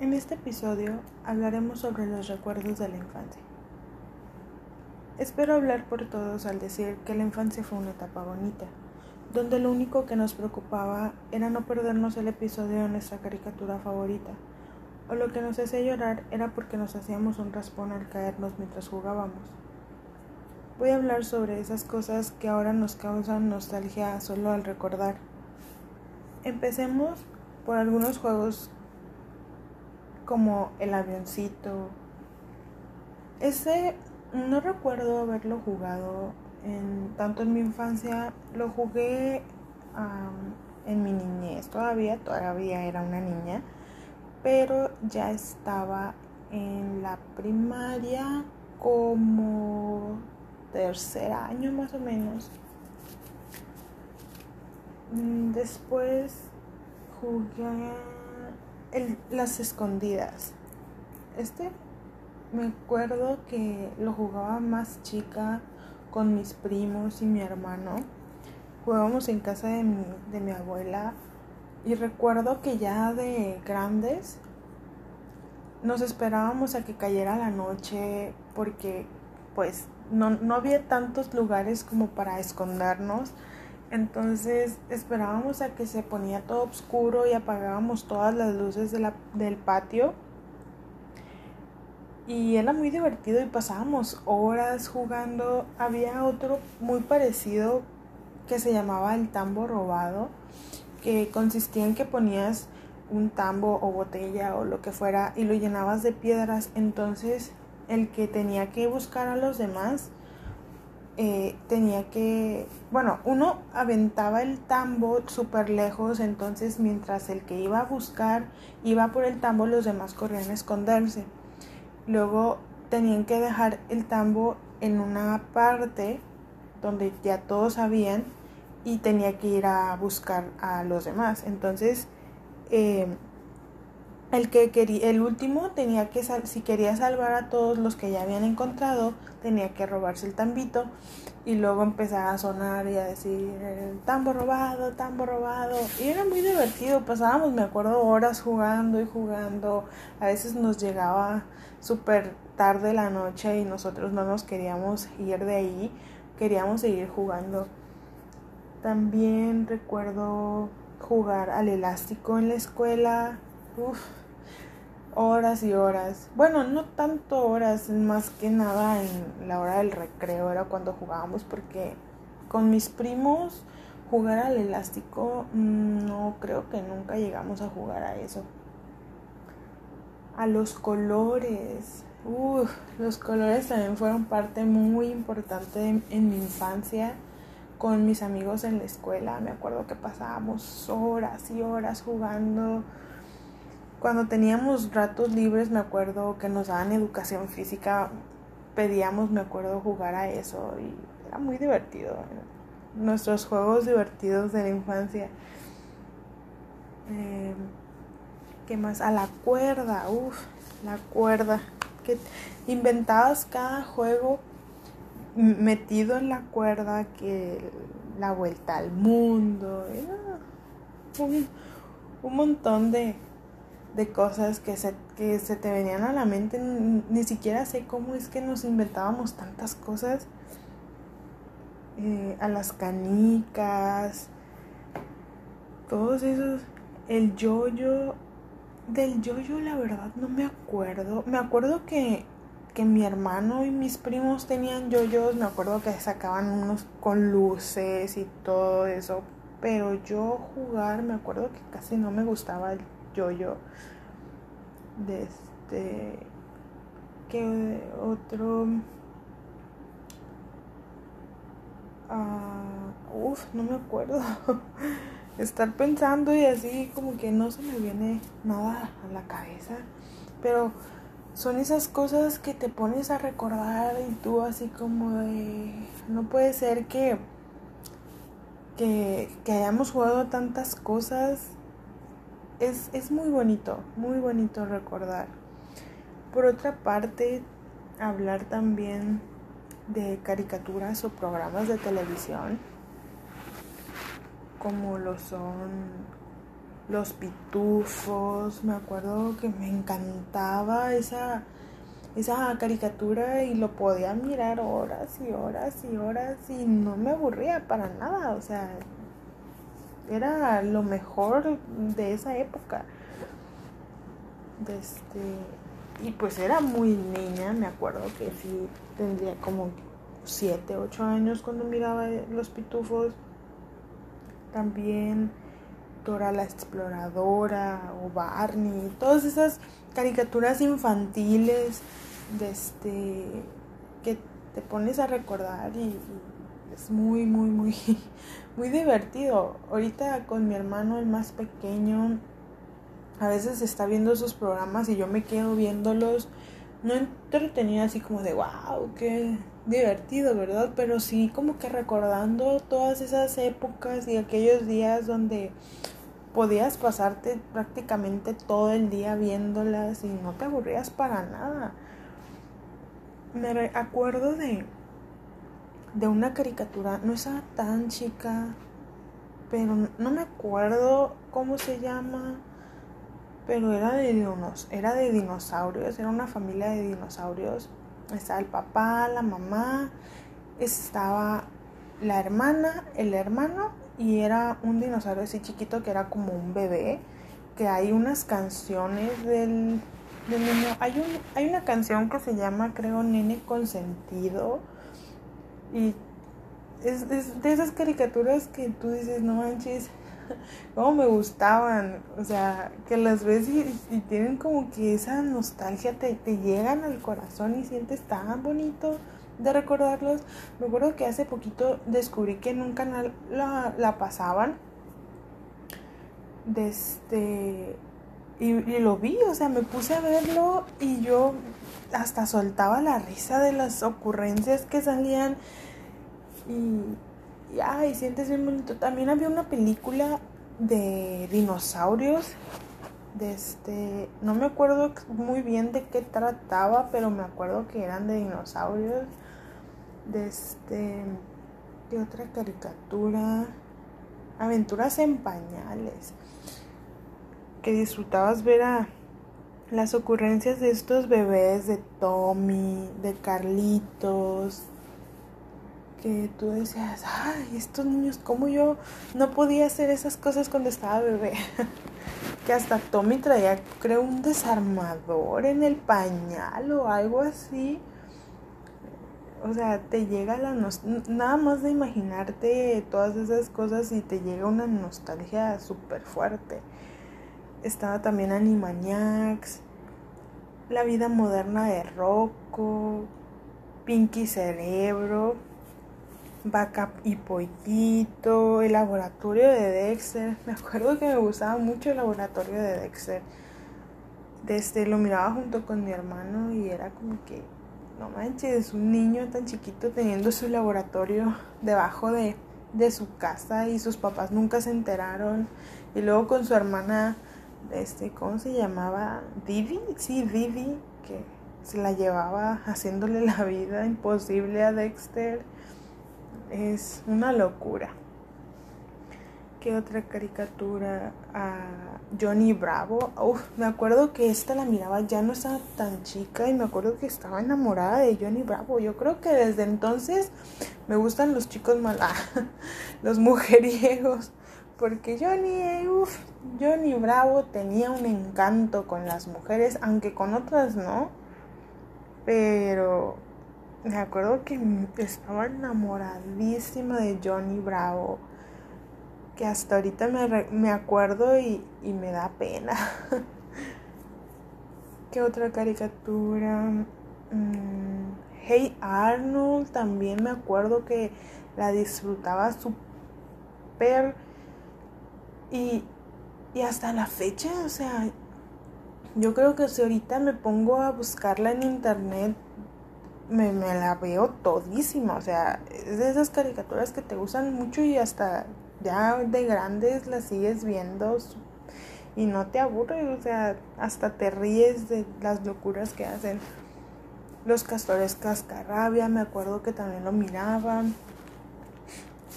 En este episodio hablaremos sobre los recuerdos de la infancia. Espero hablar por todos al decir que la infancia fue una etapa bonita, donde lo único que nos preocupaba era no perdernos el episodio de nuestra caricatura favorita, o lo que nos hacía llorar era porque nos hacíamos un raspón al caernos mientras jugábamos. Voy a hablar sobre esas cosas que ahora nos causan nostalgia solo al recordar. Empecemos por algunos juegos como el avioncito. Ese no recuerdo haberlo jugado en, tanto en mi infancia, lo jugué en mi niñez, todavía, todavía era una niña, pero ya estaba en la primaria como tercer año más o menos. Mm, después jugué las escondidas. Este me acuerdo que lo jugaba más chica con mis primos y mi hermano. Jugábamos en casa de mi, de mi abuela y recuerdo que ya de grandes nos esperábamos a que cayera la noche porque pues no, no había tantos lugares como para escondernos entonces esperábamos a que se ponía todo oscuro y apagábamos todas las luces del patio. Y era muy divertido y pasábamos horas jugando. Había otro muy parecido que se llamaba el tambo robado, que consistía en que ponías un tambo o botella o lo que fuera y lo llenabas de piedras. Entonces el que tenía que buscar a los demás eh, tenía que, bueno, uno aventaba el tambo súper lejos, entonces mientras el que iba a buscar iba por el tambo, los demás corrían a esconderse. Luego tenían que dejar el tambo en una parte donde ya todos sabían y tenía que ir a buscar a los demás. Entonces, eh, el que quería, el último tenía que si quería salvar a todos los que ya habían encontrado, tenía que robarse el tambito y luego empezar a sonar y a decir tambo robado, tambo robado. Y era muy divertido, pasábamos, me acuerdo, horas jugando y jugando. A veces nos llegaba súper tarde la noche y nosotros no nos queríamos ir de ahí, queríamos seguir jugando. También recuerdo jugar al elástico en la escuela. Uf, horas y horas. Bueno, no tanto horas, más que nada en la hora del recreo era cuando jugábamos porque con mis primos jugar al elástico mm, no creo que nunca llegamos a jugar a eso. A los colores. Uf, los colores también fueron parte muy importante en mi infancia con mis amigos en la escuela. Me acuerdo que pasábamos horas y horas jugando cuando teníamos ratos libres, me acuerdo que nos daban educación física, pedíamos, me acuerdo, jugar a eso y era muy divertido. Nuestros juegos divertidos de la infancia. Eh, ¿Qué más? A la cuerda, uff, la cuerda. Que inventabas cada juego metido en la cuerda que la vuelta al mundo. un, un montón de, de cosas que se, que se te venían a la mente. Ni siquiera sé cómo es que nos inventábamos tantas cosas. Eh, a las canicas, todos esos. El yoyo. Del yoyo, la verdad, no me acuerdo. Me acuerdo que, que mi hermano y mis primos tenían yoyos. Me acuerdo que sacaban unos con luces y todo eso. Pero yo jugar, me acuerdo que casi no me gustaba el yo-yo. De este. ¿Qué otro? Uh, uf, no me acuerdo. Estar pensando y así como que no se me viene nada a la cabeza. Pero son esas cosas que te pones a recordar y tú así como de... No puede ser que, que, que hayamos jugado tantas cosas es, muy bonito, muy bonito recordar. Por otra parte, hablar también de caricaturas o programas de televisión, como lo son los pitufos, me acuerdo que me encantaba esa, esa caricatura y lo podía mirar horas y horas y horas y no me aburría para nada, o sea, era lo mejor de esa época. Este, y pues era muy niña, me acuerdo que sí tendría como 7, 8 años cuando miraba los pitufos. También Dora la Exploradora o Barney, todas esas caricaturas infantiles este, que te pones a recordar y, es muy, muy, muy, muy divertido. Ahorita con mi hermano, el más pequeño, a veces está viendo esos programas y yo me quedo viéndolos, no entretenido así como de, wow, qué divertido, ¿verdad? Pero sí como que recordando todas esas épocas y aquellos días donde podías pasarte prácticamente todo el día viéndolas y no te aburrías para nada. Me acuerdo de, de una caricatura, no estaba tan chica, pero no me acuerdo cómo se llama, pero era de, era de dinosaurios, era una familia de dinosaurios. Estaba el papá, la mamá, estaba la hermana, el hermano y era un dinosaurio así chiquito que era como un bebé, que hay unas canciones del, niño, hay, un, hay una canción que se llama creo Nene Consentido y es, de esas caricaturas que tú dices, no manches, cómo me gustaban, o sea, que las ves y, tienen como que esa nostalgia te, te llegan al corazón y sientes tan bonito de recordarlos. Me acuerdo que hace poquito descubrí que en un canal la, pasaban. De este. Y, lo vi, o sea, me puse a verlo y yo hasta soltaba la risa de las ocurrencias que salían. Y, y ay, sientes bien bonito. También había una película de dinosaurios. De este, no me acuerdo muy bien de qué trataba, pero me acuerdo que eran de dinosaurios de este de otra caricatura aventuras en pañales que disfrutabas ver a las ocurrencias de estos bebés de Tommy de Carlitos que tú decías ay estos niños como yo no podía hacer esas cosas cuando estaba bebé que hasta Tommy traía creo un desarmador en el pañal o algo así o sea, te llega la nada más de imaginarte todas esas cosas y te llega una nostalgia súper fuerte. Estaba también Animaniacs, La vida moderna de Rocco, Pinky Cerebro, Vaca y Pollito, el laboratorio de Dexter. Me acuerdo que me gustaba mucho el laboratorio de Dexter. Desde lo miraba junto con mi hermano y era como que no manches, un niño tan chiquito teniendo su laboratorio debajo de, su casa y sus papás nunca se enteraron. Y luego con su hermana, este, ¿cómo se llamaba? Vivi, sí, Vivi, que se la llevaba haciéndole la vida imposible a Dexter. Es una locura. ¿Qué otra caricatura? A Johnny Bravo. Uf, me acuerdo que esta la miraba, ya no estaba tan chica y me acuerdo que estaba enamorada de Johnny Bravo. Yo creo que desde entonces me gustan los chicos malos, los mujeriegos. Porque Johnny, uf, Johnny Bravo tenía un encanto con las mujeres, aunque con otras no. Pero me acuerdo que estaba enamoradísima de Johnny Bravo que hasta ahorita me, me acuerdo y, me da pena. ¿Qué otra caricatura? Mm, hey Arnold, también me acuerdo que la disfrutaba súper. Y, y hasta la fecha, o sea, yo creo que si ahorita me pongo a buscarla en internet, me, me, la veo todísima. O sea, es de esas caricaturas que te gustan mucho y hasta ya de grandes las sigues viendo y no te aburre, o sea, hasta te ríes de las locuras que hacen. Los castores cascarrabia, me acuerdo que también lo miraban.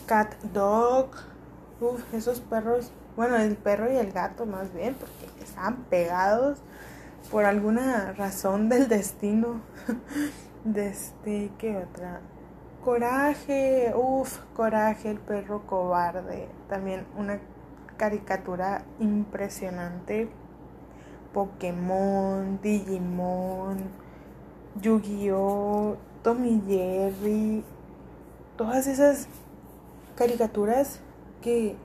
Cat Dog, uff, esos perros bueno, el perro y el gato más bien, porque estaban pegados por alguna razón del destino. De este, ¿qué otra? Coraje, uff, Coraje, el perro cobarde. También una caricatura impresionante. Pokémon, Digimon, Yu-Gi-Oh, Tommy Jerry, todas esas caricaturas que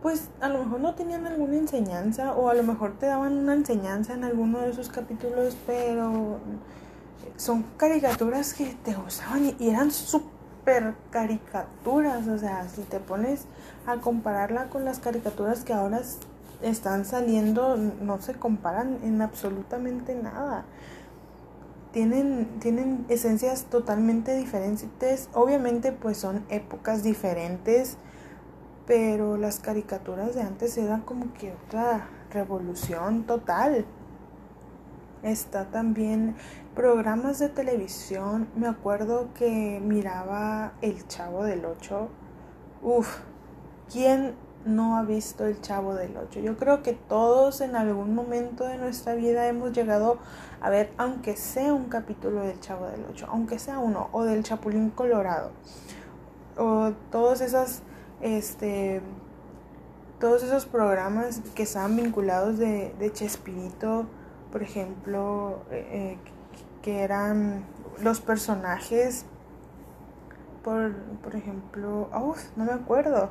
pues a lo mejor no tenían alguna enseñanza o a lo mejor te daban una enseñanza en alguno de esos capítulos, pero son caricaturas que te gustaban y eran súper caricaturas, o sea, si te pones a compararla con las caricaturas que ahora están saliendo, no se comparan en absolutamente nada. Tienen, tienen esencias totalmente diferentes, obviamente pues son épocas diferentes, pero las caricaturas de antes eran como que otra revolución total. Está también programas de televisión. Me acuerdo que miraba El Chavo del Ocho. Uf, ¿quién no ha visto El Chavo del Ocho? Yo creo que todos en algún momento de nuestra vida hemos llegado a ver, aunque sea un capítulo del Chavo del Ocho, aunque sea uno, o del Chapulín Colorado, o todos esas este, todos esos programas que estaban vinculados de, de Chespirito, por ejemplo, eh, eh, que eran los personajes, por, por ejemplo, no me acuerdo,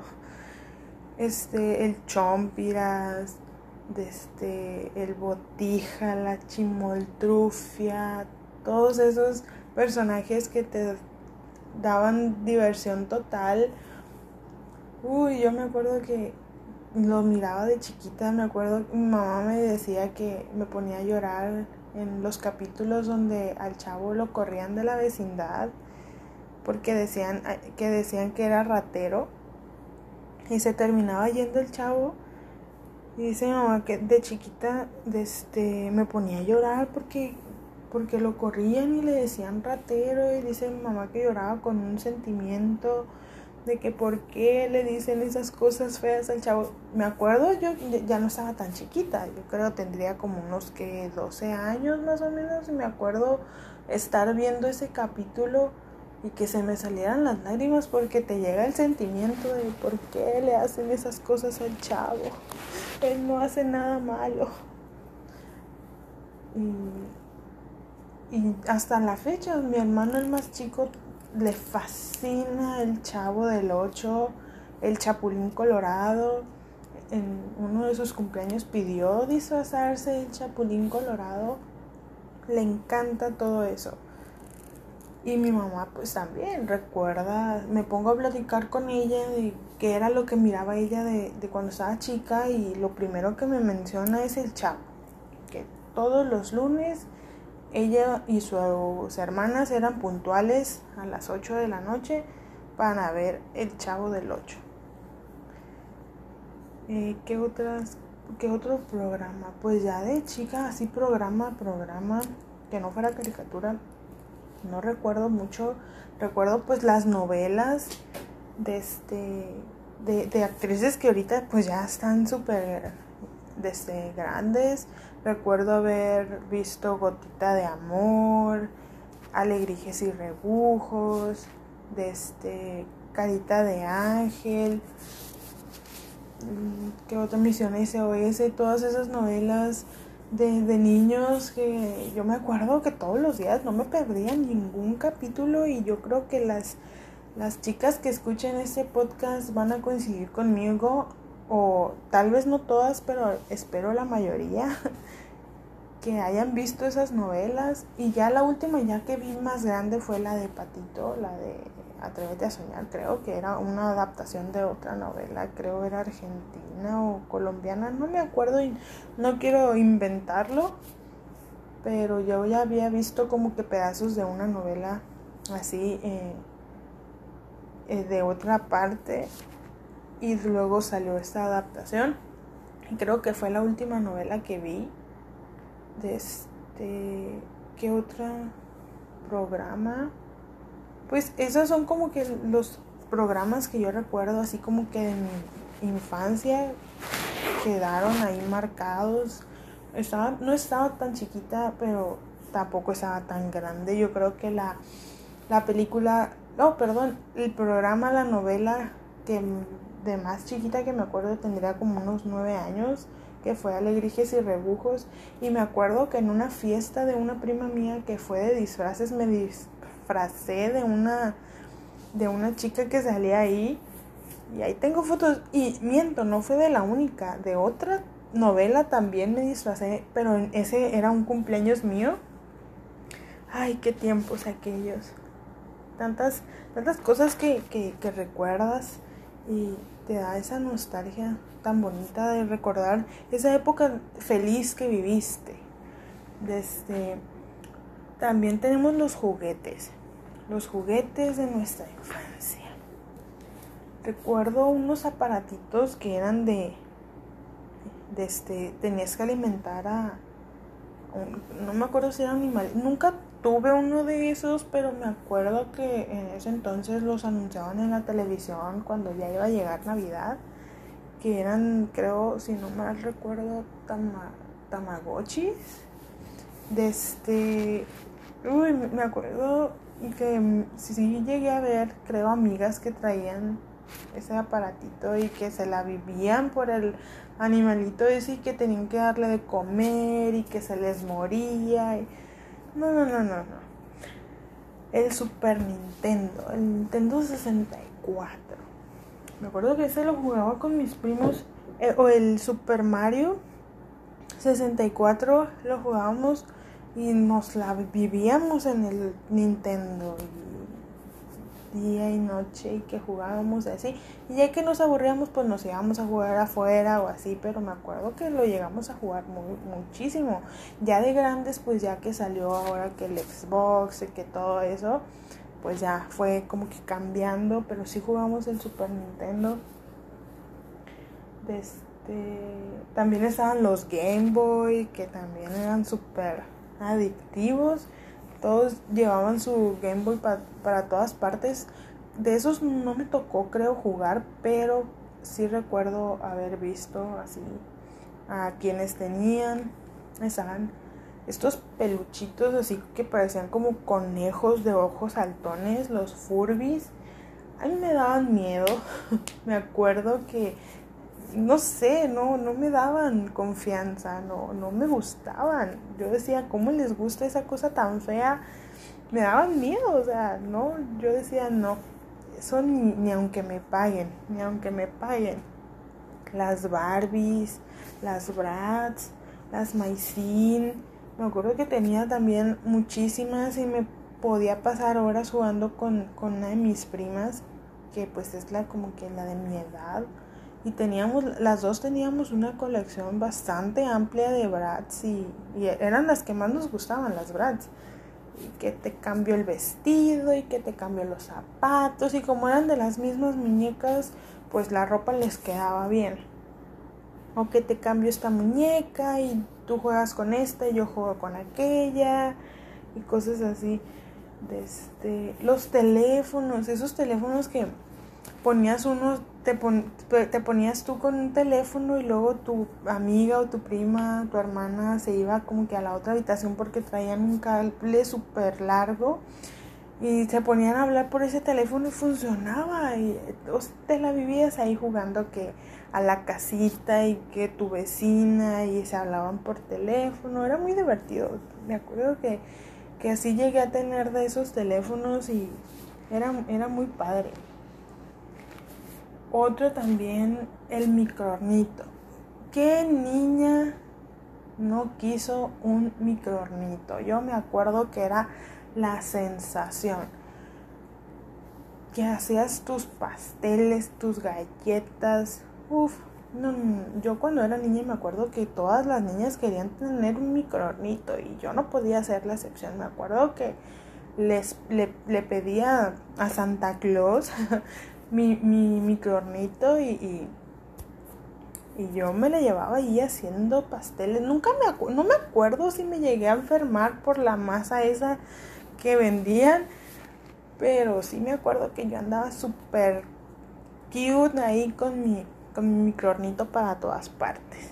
este, el Chompiras, este, el Botija, la Chimoltrufia, todos esos personajes que te daban diversión total. Uy, yo me acuerdo que lo miraba de chiquita, me acuerdo mi mamá me decía que me ponía a llorar en los capítulos donde al chavo lo corrían de la vecindad porque decían que decían que era ratero y se terminaba yendo el chavo y dice mi mamá que de chiquita este, me ponía a llorar porque porque lo corrían y le decían ratero y dice mi mamá que lloraba con un sentimiento de que por qué le dicen esas cosas feas al chavo. Me acuerdo, yo ya no estaba tan chiquita, yo creo tendría como unos que 12 años más o menos, y me acuerdo estar viendo ese capítulo y que se me salieran las lágrimas porque te llega el sentimiento de por qué le hacen esas cosas al chavo. Él no hace nada malo. Y, hasta la fecha, mi hermano el más chico le fascina el Chavo del 8, el Chapulín Colorado. En uno de sus cumpleaños pidió disfrazarse el Chapulín Colorado. Le encanta todo eso. Y mi mamá pues también recuerda, me pongo a platicar con ella de qué era lo que miraba ella de, de cuando estaba chica y lo primero que me menciona es el chavo, que todos los lunes ella y sus hermanas eran puntuales a las 8 de la noche para ver El Chavo del 8. Eh, ¿qué, otras, ¿Qué otro programa? Pues ya de chica, así programa, programa, que no fuera caricatura, no recuerdo mucho. Recuerdo pues las novelas de este de, de actrices que ahorita pues ya están súper desde grandes. Recuerdo haber visto Gotita de Amor, Alegrijes y Rebujos, de este, Carita de Ángel, mm, que otra misión SOS, todas esas novelas de, de, niños que yo me acuerdo que todos los días no me perdía ningún capítulo y yo creo que las, las chicas que escuchen este podcast van a coincidir conmigo o tal vez no todas, pero espero la mayoría que hayan visto esas novelas. Y ya la última ya que vi más grande fue la de Patito, la de Atrévete a soñar, creo que era una adaptación de otra novela, creo era argentina o colombiana, no me acuerdo y no quiero inventarlo, pero yo ya había visto como que pedazos de una novela así eh, eh, de otra parte y luego salió esta adaptación y creo que fue la última novela que vi de este qué otro programa pues esos son como que los programas que yo recuerdo así como que de mi infancia quedaron ahí marcados. Estaba, no estaba tan chiquita, pero tampoco estaba tan grande. Yo creo que la, la película, no, perdón, el programa, la novela que de más chiquita que me acuerdo tendría como unos nueve años, que fue Alegrijes y Rebujos. Y me acuerdo que en una fiesta de una prima mía que fue de disfraces me disfracé de una, de una chica que salía ahí. Y ahí tengo fotos. Y miento, no fue de la única, de otra novela también me disfracé, pero ese era un cumpleaños mío. Ay, qué tiempos aquellos. Tantas, tantas cosas que, que, que recuerdas y te da esa nostalgia tan bonita de recordar esa época feliz que viviste. Desde también tenemos los juguetes, los juguetes de nuestra infancia. Recuerdo unos aparatitos que eran de, de este, tenías que alimentar a, no me acuerdo si era animal, nunca tuve uno de esos, pero me acuerdo que en ese entonces los anunciaban en la televisión cuando ya iba a llegar Navidad que eran, creo, si no mal recuerdo, tama, tamagotchis. De este. Uy, me acuerdo que sí llegué a ver, creo, amigas que traían ese aparatito y que se la vivían por el animalito ese y que tenían que darle de comer y que se les moría. Y... No, no, no, no, no. El Super Nintendo, el Nintendo 64 me acuerdo que ese lo jugaba con mis primos. Eh, o el Super Mario 64 lo jugábamos y nos la vivíamos en el Nintendo. día y noche y que jugábamos así. Y ya que nos aburríamos, pues nos íbamos a jugar afuera o así. Pero me acuerdo que lo llegamos a jugar muy, muchísimo. Ya de grandes, pues ya que salió ahora que el Xbox y que todo eso pues ya fue como que cambiando, pero sí jugamos el Super Nintendo. Este, también estaban los Game Boy, que también eran súper adictivos. Todos llevaban su Game Boy para todas partes. De esos no me tocó, creo, jugar, pero sí recuerdo haber visto así a quienes tenían. Estaban estos peluchitos así que parecían como conejos de ojos saltones, los Furbis. A mí me daban miedo. me acuerdo que no sé, no, no me daban confianza, no, no me gustaban. Yo decía, ¿cómo les gusta esa cosa tan fea? Me daban miedo, o sea, no, yo decía, no, eso ni, ni aunque me paguen, ni aunque me paguen. Las Barbies, las Bratz, las Maicin, me acuerdo que tenía también muchísimas y me podía pasar horas jugando con, una de mis primas, que pues es la como que la de mi edad. Y teníamos, las dos teníamos una colección bastante amplia de Bratz y, eran las que más nos gustaban, las Bratz. Y que te cambio el vestido y que te cambio los zapatos y como eran de las mismas muñecas, pues la ropa les quedaba bien. O que te cambio esta muñeca y tú juegas con esta y yo juego con aquella y cosas así. Este, los teléfonos, esos teléfonos que ponías uno, te, te ponías tú con un teléfono y luego tu amiga o tu prima, tu hermana se iba como que a la otra habitación porque traían un cable súper largo y se ponían a hablar por ese teléfono y funcionaba y te la vivías ahí jugando que a la casita y que tu vecina y se hablaban por teléfono, era muy divertido. Me acuerdo que, así llegué a tener de esos teléfonos y era, era muy padre. Otro también, el microornito. ¿Qué niña no quiso un microornito? Yo me acuerdo que era la sensación. Que hacías tus pasteles, tus galletas, Uf, no, yo cuando era niña me acuerdo que todas las niñas querían tener un microornito y yo no podía ser la excepción. Me acuerdo que les, le, pedía a Santa Claus mi, mi microornito y, y, yo me la llevaba ahí haciendo pasteles. Nunca me no me acuerdo si me llegué a enfermar por la masa esa que vendían, pero sí me acuerdo que yo andaba súper cute ahí con mi con mi microornito para todas partes.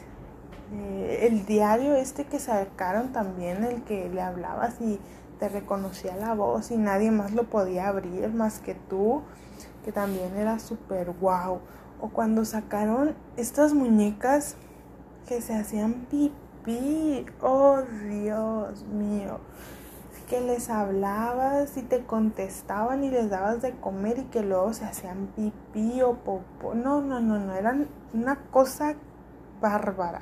Eh, el diario este que sacaron también, el que le hablabas y te reconocía la voz y nadie más lo podía abrir más que tú, que también era súper guau. O cuando sacaron estas muñecas que se hacían pipí, oh Dios mío que les hablabas y te contestaban y les dabas de comer y que luego se hacían pipí o popó. No, no, no, no, eran una cosa bárbara.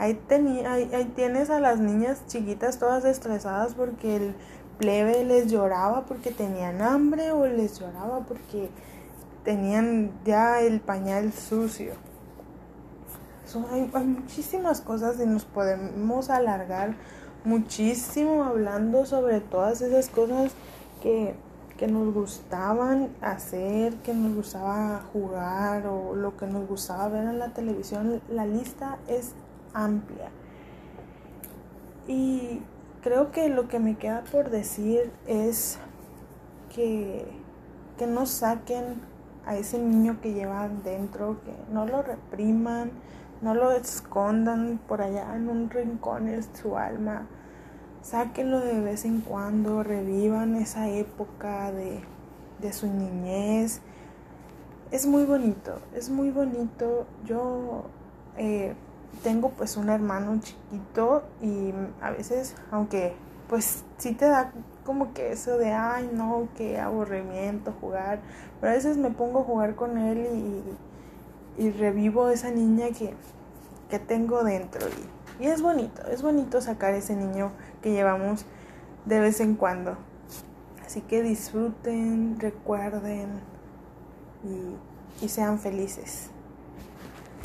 Ahí, tenía, ahí, tienes a las niñas chiquitas todas estresadas porque el plebe les lloraba porque tenían hambre o les lloraba porque tenían ya el pañal sucio. hay, hay muchísimas cosas y nos podemos alargar muchísimo hablando sobre todas esas cosas que, nos gustaban hacer, que nos gustaba jugar o lo que nos gustaba ver en la televisión. La lista es amplia. Y creo que lo que me queda por decir es que, que no saquen a ese niño que llevan dentro, que no lo repriman, no lo escondan por allá en un rincón de su alma. Sáquenlo de vez en cuando, revivan esa época de, su niñez. Es muy bonito, es muy bonito. Yo eh, tengo pues un hermano chiquito y a veces, aunque pues sí te da como que eso de, ay no, qué aburrimiento jugar, pero a veces me pongo a jugar con él y y revivo esa niña que, tengo dentro. Y, y, es bonito, es bonito sacar ese niño que llevamos de vez en cuando. Así que disfruten, recuerden y, y sean felices.